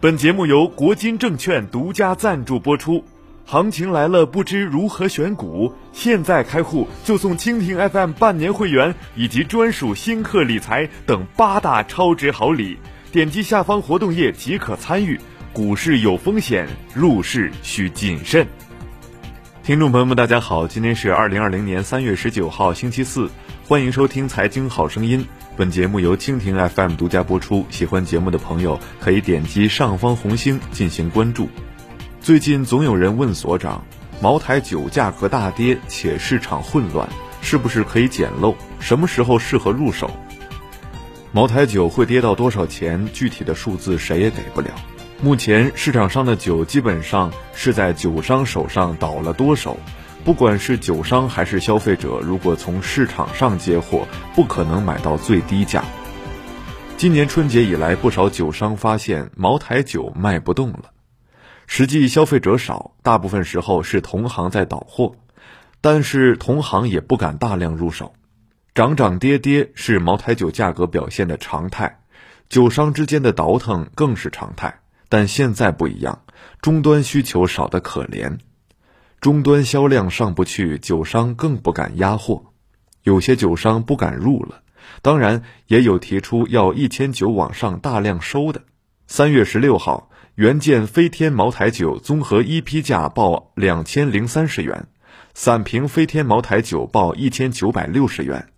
本节目由国金证券独家赞助播出。行情来了，不知如何选股？现在开户就送蜻蜓 FM 半年会员以及专属新客理财等八大超值好礼。点击下方活动页即可参与。股市有风险，入市需谨慎。听众朋友们，大家好，今天是二零二零年三月十九号，星期四，欢迎收听《财经好声音》。本节目由蜻蜓 FM 独家播出，喜欢节目的朋友可以点击上方红星进行关注。最近总有人问所长，茅台酒价格大跌且市场混乱，是不是可以捡漏？什么时候适合入手？茅台酒会跌到多少钱？具体的数字谁也给不了。目前市场上的酒基本上是在酒商手上倒了多手。不管是酒商还是消费者，如果从市场上接货，不可能买到最低价。今年春节以来，不少酒商发现茅台酒卖不动了。实际消费者少，大部分时候是同行在倒货，但是同行也不敢大量入手。涨涨跌跌是茅台酒价格表现的常态，酒商之间的倒腾更是常态。但现在不一样，终端需求少得可怜。终端销量上不去，酒商更不敢压货，有些酒商不敢入了。当然，也有提出要一千九往上大量收的。三月十六号，原件飞天茅台酒综合一批价报两千零三十元，散瓶飞天茅台酒报一千九百六十元，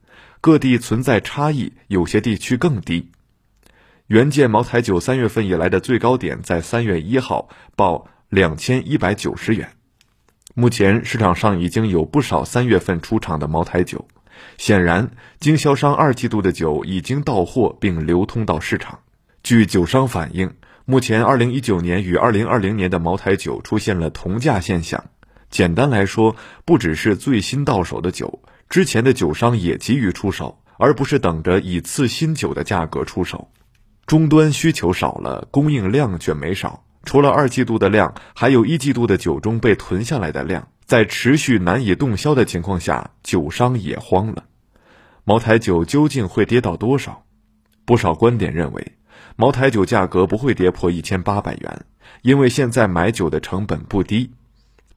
各地存在差异，有些地区更低。原件茅台酒三月份以来的最高点在三月一号报两千一百九十元。目前市场上已经有不少三月份出厂的茅台酒，显然经销商二季度的酒已经到货并流通到市场。据酒商反映，目前二零一九年与二零二零年的茅台酒出现了同价现象。简单来说，不只是最新到手的酒，之前的酒商也急于出手，而不是等着以次新酒的价格出手。终端需求少了，供应量却没少。除了二季度的量，还有一季度的酒中被囤下来的量，在持续难以动销的情况下，酒商也慌了。茅台酒究竟会跌到多少？不少观点认为，茅台酒价格不会跌破一千八百元，因为现在买酒的成本不低。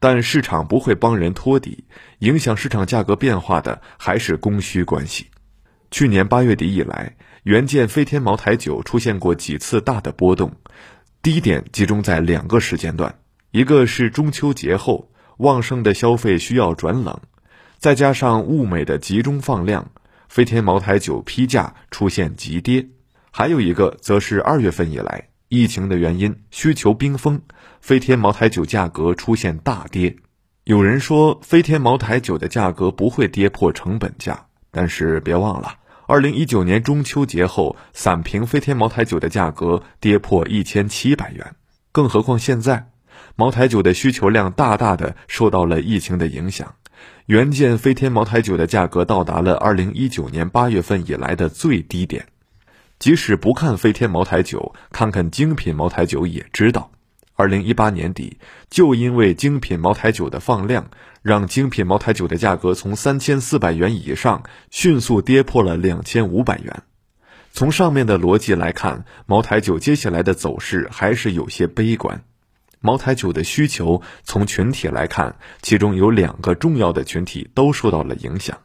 但市场不会帮人托底，影响市场价格变化的还是供需关系。去年八月底以来，原件飞天茅台酒出现过几次大的波动。低点集中在两个时间段，一个是中秋节后旺盛的消费需要转冷，再加上物美的集中放量，飞天茅台酒批价出现急跌；还有一个则是二月份以来疫情的原因，需求冰封，飞天茅台酒价格出现大跌。有人说飞天茅台酒的价格不会跌破成本价，但是别忘了。二零一九年中秋节后，散瓶飞天茅台酒的价格跌破一千七百元。更何况现在，茅台酒的需求量大大的受到了疫情的影响。原件飞天茅台酒的价格到达了二零一九年八月份以来的最低点。即使不看飞天茅台酒，看看精品茅台酒也知道。二零一八年底，就因为精品茅台酒的放量，让精品茅台酒的价格从三千四百元以上迅速跌破了两千五百元。从上面的逻辑来看，茅台酒接下来的走势还是有些悲观。茅台酒的需求从群体来看，其中有两个重要的群体都受到了影响，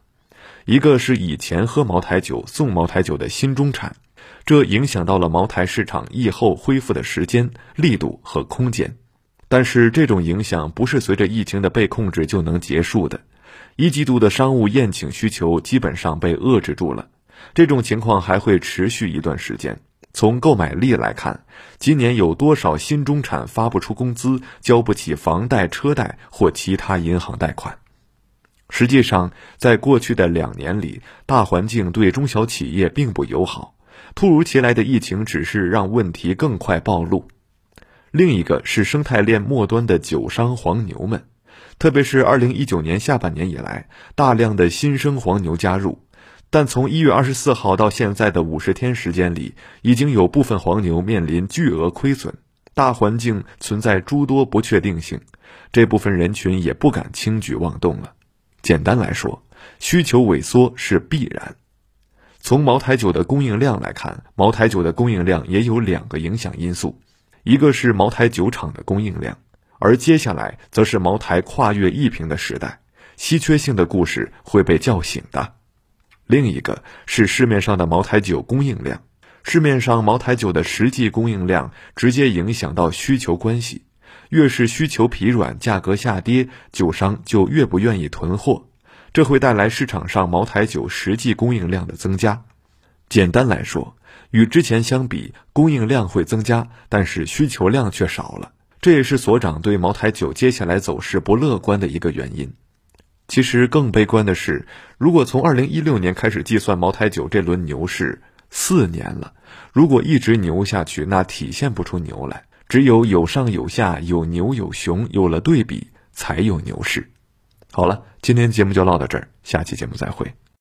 一个是以前喝茅台酒送茅台酒的新中产。这影响到了茅台市场疫后恢复的时间、力度和空间，但是这种影响不是随着疫情的被控制就能结束的。一季度的商务宴请需求基本上被遏制住了，这种情况还会持续一段时间。从购买力来看，今年有多少新中产发不出工资、交不起房贷、车贷或其他银行贷款？实际上，在过去的两年里，大环境对中小企业并不友好。突如其来的疫情只是让问题更快暴露。另一个是生态链末端的酒商黄牛们，特别是二零一九年下半年以来，大量的新生黄牛加入，但从一月二十四号到现在的五十天时间里，已经有部分黄牛面临巨额亏损，大环境存在诸多不确定性，这部分人群也不敢轻举妄动了。简单来说，需求萎缩是必然。从茅台酒的供应量来看，茅台酒的供应量也有两个影响因素，一个是茅台酒厂的供应量，而接下来则是茅台跨越一瓶的时代，稀缺性的故事会被叫醒的。另一个是市面上的茅台酒供应量，市面上茅台酒的实际供应量直接影响到需求关系，越是需求疲软、价格下跌，酒商就越不愿意囤货，这会带来市场上茅台酒实际供应量的增加。简单来说，与之前相比，供应量会增加，但是需求量却少了。这也是所长对茅台酒接下来走势不乐观的一个原因。其实更悲观的是，如果从二零一六年开始计算茅台酒这轮牛市四年了，如果一直牛下去，那体现不出牛来。只有有上有下，有牛有熊，有了对比，才有牛市。好了，今天节目就唠到这儿，下期节目再会。